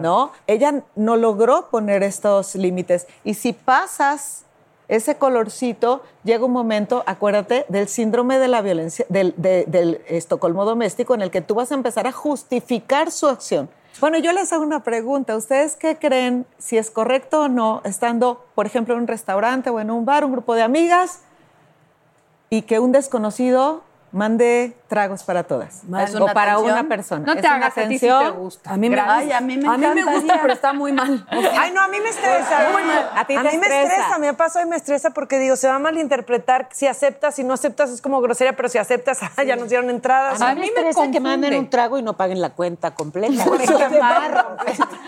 ¿No? Ella no logró poner estos límites. Y si pasas ese colorcito, llega un momento, acuérdate, del síndrome de la violencia, del, de- del Estocolmo doméstico, en el que tú vas a empezar a justificar su acción. Bueno, yo les hago una pregunta. ¿Ustedes qué creen si es correcto o no, estando, por ejemplo, en un restaurante o en un bar, un grupo de amigas, y que un desconocido mande tragos para todas? Mal. O una para atención. una persona. No te Es una hagas, a ti sí atención. te gusta. A mí me. Ay, a mí me A mí me encantaría. gusta, pero está muy mal. O sea, Ay, no, a mí me estresa. Muy mal. A ti te mí me estresa. Me pasa y me estresa porque digo, se va a malinterpretar. Si aceptas, si no aceptas es como grosería, pero si aceptas, ya nos dieron entradas. A mí me estresa que manden un trago y no paguen la cuenta completa.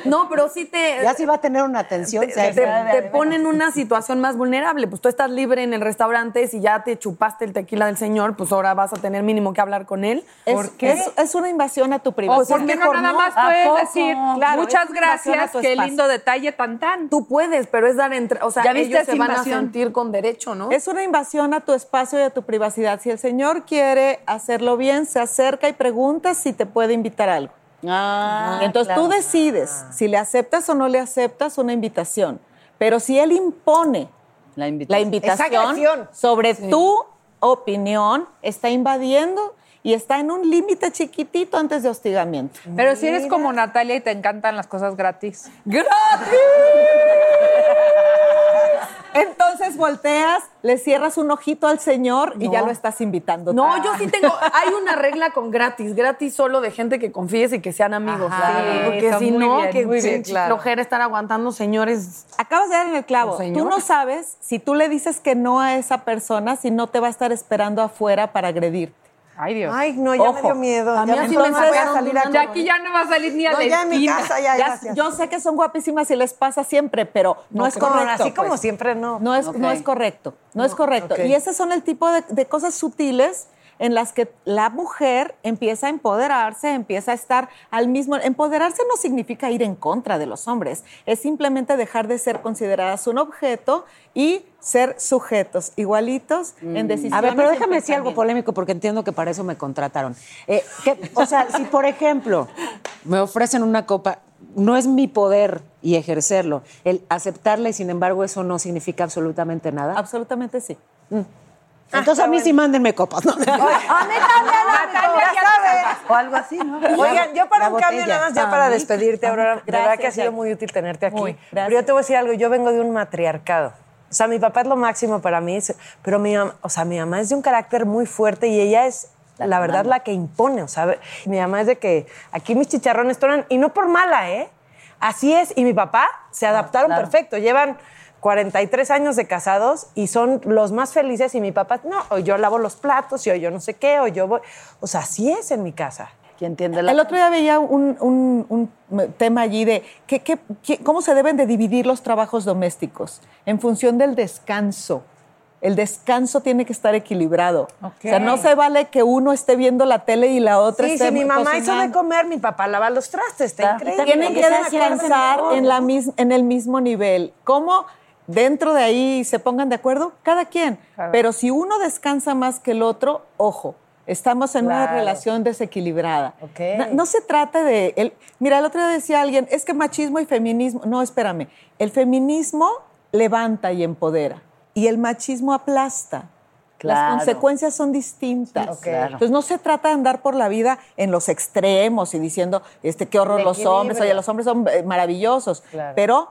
No, pero sí te... Ya sí va a tener una atención. te, te- te pone en una situación más vulnerable. Pues tú estás libre en el restaurante, si ya te chupaste el tequila del señor, pues ahora vas a tener mínimo que hablar con él. Es, es, es una invasión a tu privacidad. ¿Por qué no nada más ¿A puedes decir Claro, muchas gracias, qué lindo detalle tan tan? Tú puedes, pero es dar entre, o sea, ¿Ya viste ellos se van a sentir con derecho, ¿no? Es una invasión a tu espacio y a tu privacidad. Si el señor quiere hacerlo bien, se acerca y pregunta si te puede invitar a algo. Ah, Entonces tú decides si le aceptas o no le aceptas una invitación. Pero si él impone la invitación, sobre tu opinión, está invadiendo y está en un límite chiquitito antes de hostigamiento. Pero si eres como Natalia y te encantan las cosas gratis. ¡Gratis! Entonces volteas, le cierras un ojito al señor y No. ya lo estás invitando. No, yo sí tengo. Hay una regla con gratis. Gratis solo de gente que confíes y que sean amigos. Ajá. Sí, Sí, porque si no, bien, que muy bien, claro. flojera estar aguantando señores. Acabas de dar en el clavo. Tú no sabes si tú le dices que no a esa persona, si no te va a estar esperando afuera para agredirte. Ay, Dios. Ay, no, ya me Ojo. dio miedo. A mí Ya así me voy a salir a dudando. Ya aquí ya no va a salir ni a No, ya en mi esquina. casa, ya, yo sé que son guapísimas y les pasa siempre, pero no, es correcto. así como pues. siempre, no. No es, no es correcto, no, es correcto. Y esos son el tipo de, de cosas sutiles en las que la mujer empieza a empoderarse, empieza a estar al mismo... Empoderarse no significa ir en contra de los hombres, es simplemente dejar de ser consideradas un objeto y ser sujetos igualitos en decisiones. A ver, pero déjame decir algo polémico porque entiendo que para eso me contrataron. Eh, que- o sea, si por ejemplo me ofrecen una copa, no es mi poder y ejercerlo, el aceptarla y sin embargo eso no significa absolutamente nada. Absolutamente sí. Entonces a mí sí mándenme copas. ¿no? A mí también, Natalia, ya sabes. O algo así, ¿no? Oigan, yo para La un cambio nada más ya para despedirte, Aurora. De verdad gracias, que ha sido muy útil tenerte aquí. Muy, pero yo te voy a decir algo, yo vengo de un matriarcado. O sea, mi papá es lo máximo para mí, pero mi mamá, o sea, mi mamá es de un carácter muy fuerte y ella es la, verdad la que impone, o sea, mi mamá es de que aquí mis chicharrones tonan y no por mala, ¿eh? Así es y mi papá se adaptaron claro. perfecto, llevan 43 años de casados y son los más felices y mi papá, no, o yo lavo los platos y o yo no sé qué, o yo voy, o sea, así es en mi casa. ¿Quién entiende la El otro día veía un, un- un tema allí de que, que- que- cómo se deben de dividir los trabajos domésticos en función del descanso. El descanso tiene que estar equilibrado. O sea, no se vale que uno esté viendo la tele y la otra Sí, esté si mi mamá hizo de comer, mi papá lava los trastes, está increíble. Tienen que descansar en, la mis- en el mismo nivel. ¿Cómo dentro de ahí se pongan de acuerdo? Cada quien. Pero si uno descansa más que el otro, ojo, estamos en una Claro. relación desequilibrada. Ok. No, no se trata de... El, mira, el otro día decía alguien, es que machismo y feminismo... No, espérame. El feminismo levanta y empodera. Y el machismo aplasta. Claro. Las consecuencias son distintas. Ok. Claro. Entonces no se trata de andar por la vida en los extremos y diciendo este qué horror los hombres, oye, los hombres son eh, maravillosos, Claro. pero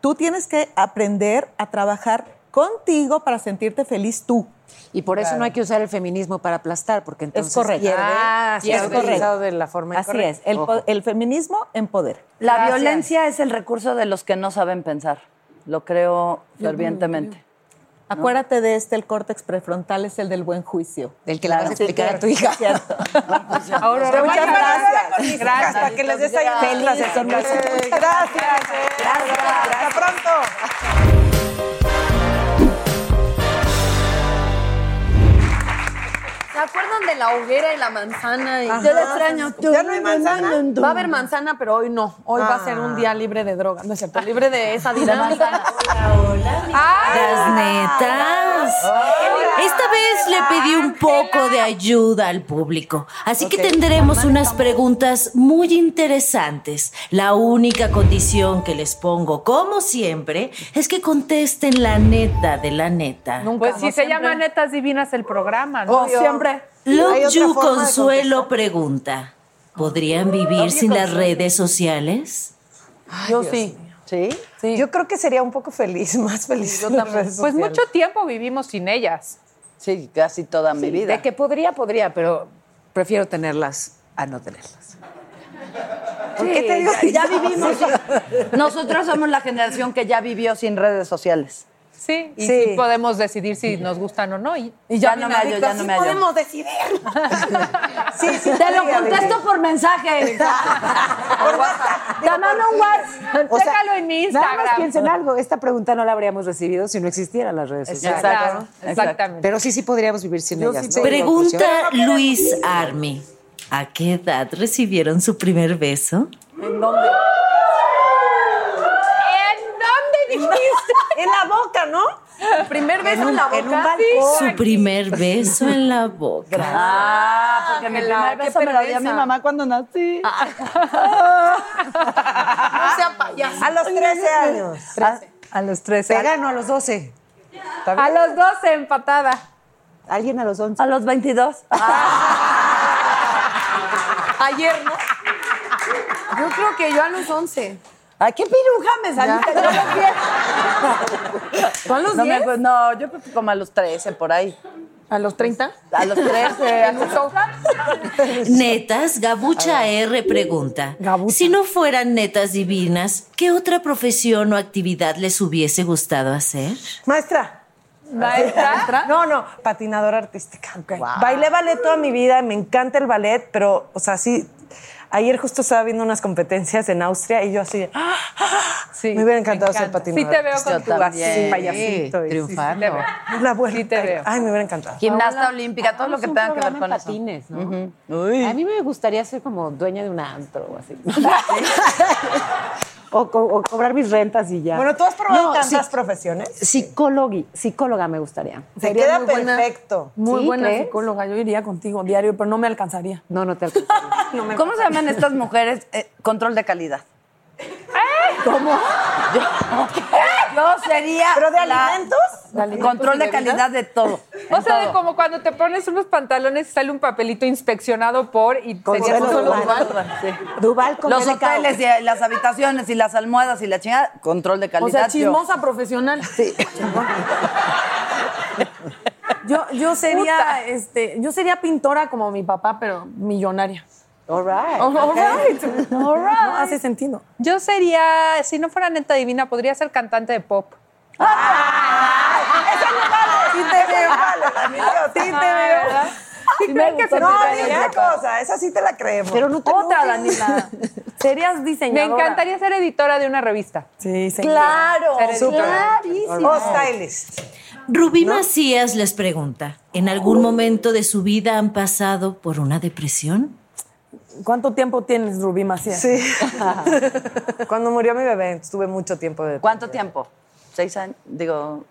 Tú tienes que aprender a trabajar contigo para sentirte feliz tú. Y por eso no hay que usar el feminismo para aplastar, porque entonces correcto. pierde, Ah, sí, es correcto. utilizado de la forma Así incorrecta. es, el, feminismo empodera. La Gracias. violencia es el recurso de los que no saben pensar. Lo creo fervientemente. Acuérdate de este, el córtex prefrontal es el del buen juicio. Del que le vas a explicar a tu hija. Cierto. Ahora, Muchas gracias. Gracias. Que les. Gracias. Gracias. Hasta pronto. ¿Se acuerdan de la hoguera y la manzana? Y... Yo la extraño. ¿Ya no hay manzana? Va a haber manzana, pero hoy no. Hoy va a ser un día libre de droga. No es cierto, libre de esa dinámica. Las Esta vez le pedí un poco de ayuda al público, así que tendremos unas preguntas muy interesantes. La única condición que les pongo, como siempre, es que contesten la neta de la neta. Pues si se llama Netas Divinas el programa, ¿no? Love You Consuelo pregunta, ¿podrían vivir sin las redes sociales? Yo sí. ¿Sí? Yo creo que sería un poco feliz, más feliz. Pues sociales. mucho tiempo vivimos sin ellas. Sí, casi toda mi vida. De que podría, podría, pero prefiero tenerlas a no tenerlas. ¿Por qué te digo? Ya vivimos. Nosotros somos la generación que ya vivió sin redes sociales. Sí, y Sí. sí podemos decidir si nos gustan o no. Y, Y ya no me hallo, ya no me hallo. podemos decidir. Sí, sí, te lo contesto por mensaje. Te mando un WhatsApp. O sea, Chécalo en mi Nada más Instagram. piensen algo. Esta pregunta no la habríamos recibido si no existieran las redes sociales. Claro, exactamente. Pero sí, sí podríamos vivir sin ellas. ¿no? Pregunta Luis Army, ¿a qué edad recibieron su primer beso? ¿En dónde? ¿En dónde dijiste? En la boca, ¿no? El primer beso en, la boca. en un balcón. Su primer beso en la boca. Ah, porque mi primer qué beso me lo dio perversa. mi mamá cuando nací. No sea payaso. A los 13 años. A los 13. Te gano a los 12. A los 12 empatada. Alguien a los 11. A los 22. Ayer, ¿no? Yo creo que yo a los 11. Ay, qué piruja me saliste. A los 10. ¿Tú a los no, me 10? acuerdo, no, yo creo que como a los 13, por ahí. ¿A los 30? A los 13. ¿En un show? Netas, Gabucha R pregunta, si no fueran netas divinas, ¿qué otra profesión o actividad les hubiese gustado hacer? Maestra. ¿Maestra? No, no, patinadora artística. Bailé ballet toda mi vida, me encanta el ballet, pero, o sea, sí. Ayer justo estaba viendo unas competencias en Austria y yo así, ¡ah! Sí, me hubiera encantado me ser encanta. patinadora. Sí te veo con Yo tu también. así, payasito. y- Triunfando. Sí te veo. La vuelta. Sí te veo. Ay, me hubiera encantado. Gimnasta olímpica, todo lo que tenga que ver con eso. patines, ¿no? A mí me gustaría ser como dueña de un antro o así. o, co- o cobrar mis rentas y ya. Bueno, ¿tú has probado No, tantas profesiones? Psicóloga, psicóloga me gustaría. Se Sería queda muy buena. perfecto. Muy ¿Sí, buena crees? psicóloga. Yo iría contigo diario, pero no me alcanzaría. No, no te alcanzaría. ¿Cómo se llaman estas mujeres? Eh, control de calidad. ¿Cómo? Yo, yo sería. ¿Pero de la- alimentos? ¿De alimentos Control de calidad de todo. O sea, de como cuando te pones unos pantalones y sale un papelito inspeccionado por y sería Consuelo Consuelo Duval. Duval. Sí. Duval con Los hoteles y las habitaciones y las almohadas y la chingada, control de calidad. O sea, yo. chismosa profesional. Sí. Yo, yo sería, este, yo sería pintora como mi papá, pero millonaria. All right. All ok. right. No, hace sentido. Yo sería, si no fuera neta divina, podría ser cantante de pop. Sí te veo. Sí te veo. ¿Sí creen que se No, me otra cosa, esa sí te la creemos. Pero no te Otra. Daniela. Serías Me diseñadora. encantaría ser editora de una revista. Sí, sí. Claro, clarísimo. O stylist. Rubí Macías les pregunta, ¿en algún momento de su vida han pasado por una depresión? ¿Cuánto tiempo tienes, Rubí Macías? Sí. Cuando murió mi bebé, estuve mucho tiempo de... ¿Cuánto tiempo? ¿Seis años? Digo,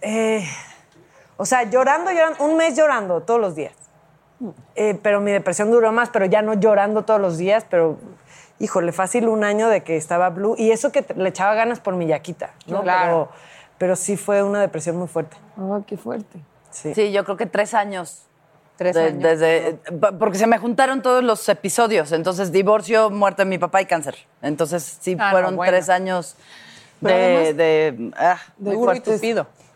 Eh, o sea, llorando, llorando, un mes llorando todos los días. Eh, pero mi depresión duró más, pero ya no llorando todos los días, pero híjole, fácil un año de que estaba blue. Y eso que le echaba ganas por mi yaquita, ¿no? Claro. Pero, pero sí fue una depresión muy fuerte. Ah, qué fuerte. Sí. sí, yo creo que tres años. Tres De- años. Desde, porque se me juntaron todos los episodios. Entonces, divorcio, muerte de mi papá y cáncer. Entonces, sí, Ah, no, fueron bueno. tres años Pero de, además- de, ah, muy burro fuertes.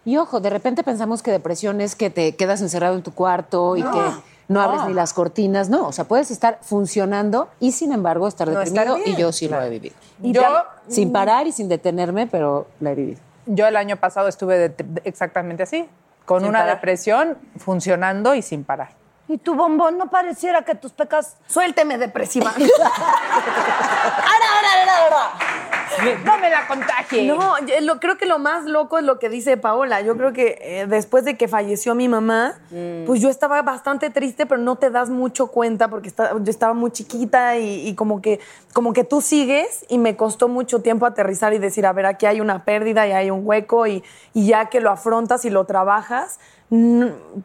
Y ojo, de repente pensamos que depresión es que te quedas encerrado en tu cuarto y No, que no abres no. ni las cortinas. No, o sea, puedes estar funcionando y sin embargo estar No, estar deprimido. y yo sí lo he vivido. Y Yo- Ya, sin parar y sin detenerme, pero la he vivido. Yo el año pasado estuve de- de- exactamente así, con Sin una parar. depresión funcionando y sin parar. Y tu bombón no pareciera que tus pecas. Suélteme, depresiva. No me la contagie. No, yo lo, creo que lo más loco es lo que dice Paola. Yo creo que eh, después de que falleció mi mamá, pues yo estaba bastante triste, pero no te das mucho cuenta porque yo estaba muy chiquita y, y como, que, como que tú sigues y me costó mucho tiempo aterrizar y decir, a ver, aquí hay una pérdida y hay un hueco y, y ya que lo afrontas y lo trabajas, mm,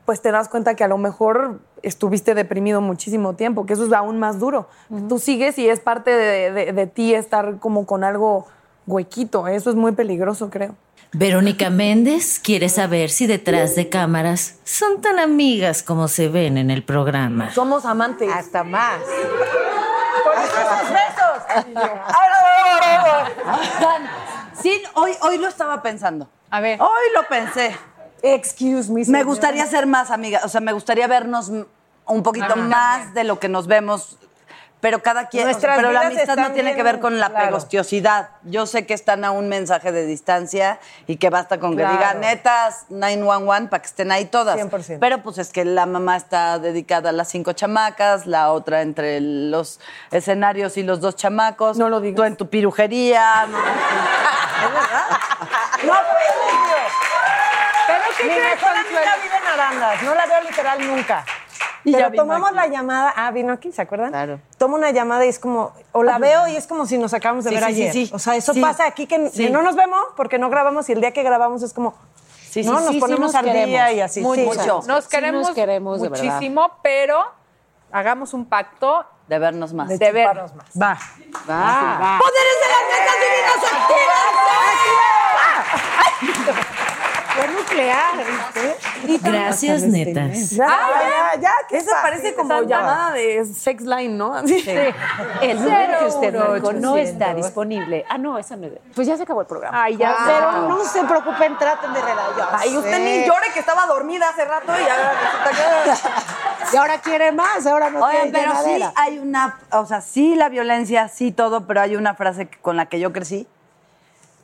pues te das cuenta que a lo mejor estuviste deprimido muchísimo tiempo, que eso es aún más duro. Tú sigues y es parte de, de- de ti estar como con algo huequito. Eso es muy peligroso, creo. Verónica Méndez quiere saber si detrás de cámaras son tan amigas como se ven en el programa. Somos amantes. Hasta más. Sí, hoy, hoy lo estaba pensando. A ver. Hoy lo pensé. Excuse me. Me señora. gustaría ser más amigas, o sea, me gustaría vernos un poquito Ajá. más de lo que nos vemos. Pero cada quien, o sea, Nuestras pero la amistad no tiene que ver con la claro. pegostiosidad. Yo sé que están a un mensaje de distancia y que basta con que Claro. digan netas 911 para que estén ahí todas. 100%. Pero pues es que la mamá está dedicada a las cinco chamacas, la otra entre los escenarios y los dos chamacos. No lo digas. Tú en tu pirujería. No, No, ¿Pero qué Mi crees, mejor amiga vive en Arandas, no la veo literal nunca. Y Pero tomamos aquí. la llamada, ah, vino aquí, ¿se acuerdan? Claro. Tomo una llamada y es como, o la veo y es como si nos acabamos de Sí, ver sí, sí, ayer. sí. O sea, eso Sí. pasa aquí que, Sí. que no nos vemos porque no grabamos y el día que grabamos es como, Sí, sí, no, sí, nos sí, ponemos nos al día queremos. y así. Mucho. Nos Sí queremos, nos queremos, muchísimo, pero hagamos un pacto de vernos más. de vernos más. Va. Va. ¡Poderes de las netas divinas Fue nuclear, ¿viste? Gracias, netas. Ya, ya, ya, ¿qué Esa pasa? parece como llamada de sex line, ¿no? Así. El número que usted marcó no está disponible. Ah, no, esa no es. Pues ya se acabó el programa. Ay, ya sé. Pero no se preocupen, traten de relajar. Ay, usted ni llore que estaba dormida hace rato y ahora resulta que... Y ahora quiere más, ahora no Oye, quiere pero sí hay una, o sea, sí la violencia, sí todo, pero hay una frase que- con la que yo crecí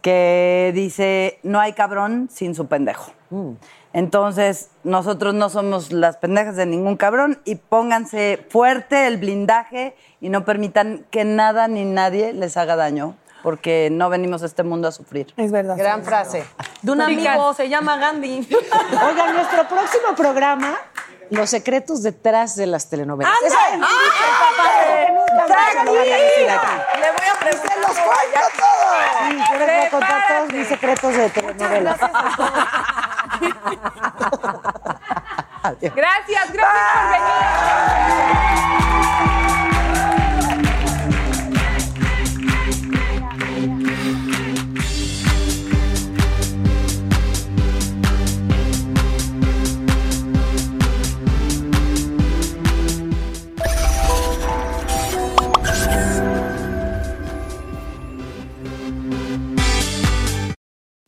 que dice, no hay cabrón sin su pendejo. Entonces, nosotros no somos las pendejas de ningún cabrón y pónganse fuerte el blindaje y no permitan que nada ni nadie les haga daño, porque no venimos a este mundo a sufrir. Es verdad. Gran frase. De un amigo, se llama Gandhi. Oigan, nuestro próximo programa, Los secretos detrás de las telenovelas. ¡Anda! Esa- ¡Ah! Aquí. Le voy a preguntar. ¡Se los cuento todos! Sí, yo les voy a contar todos mis secretos de telenovelas. Gracias, gracias por venir.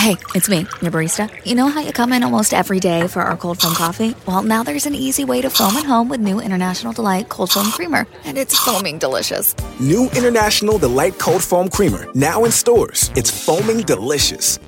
Hey, it's me, your barista. You know how you come in almost every day for our cold foam coffee? Well, now there's an easy way to foam at home with new International Delight Cold Foam Creamer, and it's foaming delicious. New International Delight Cold Foam Creamer, now in stores. It's foaming delicious.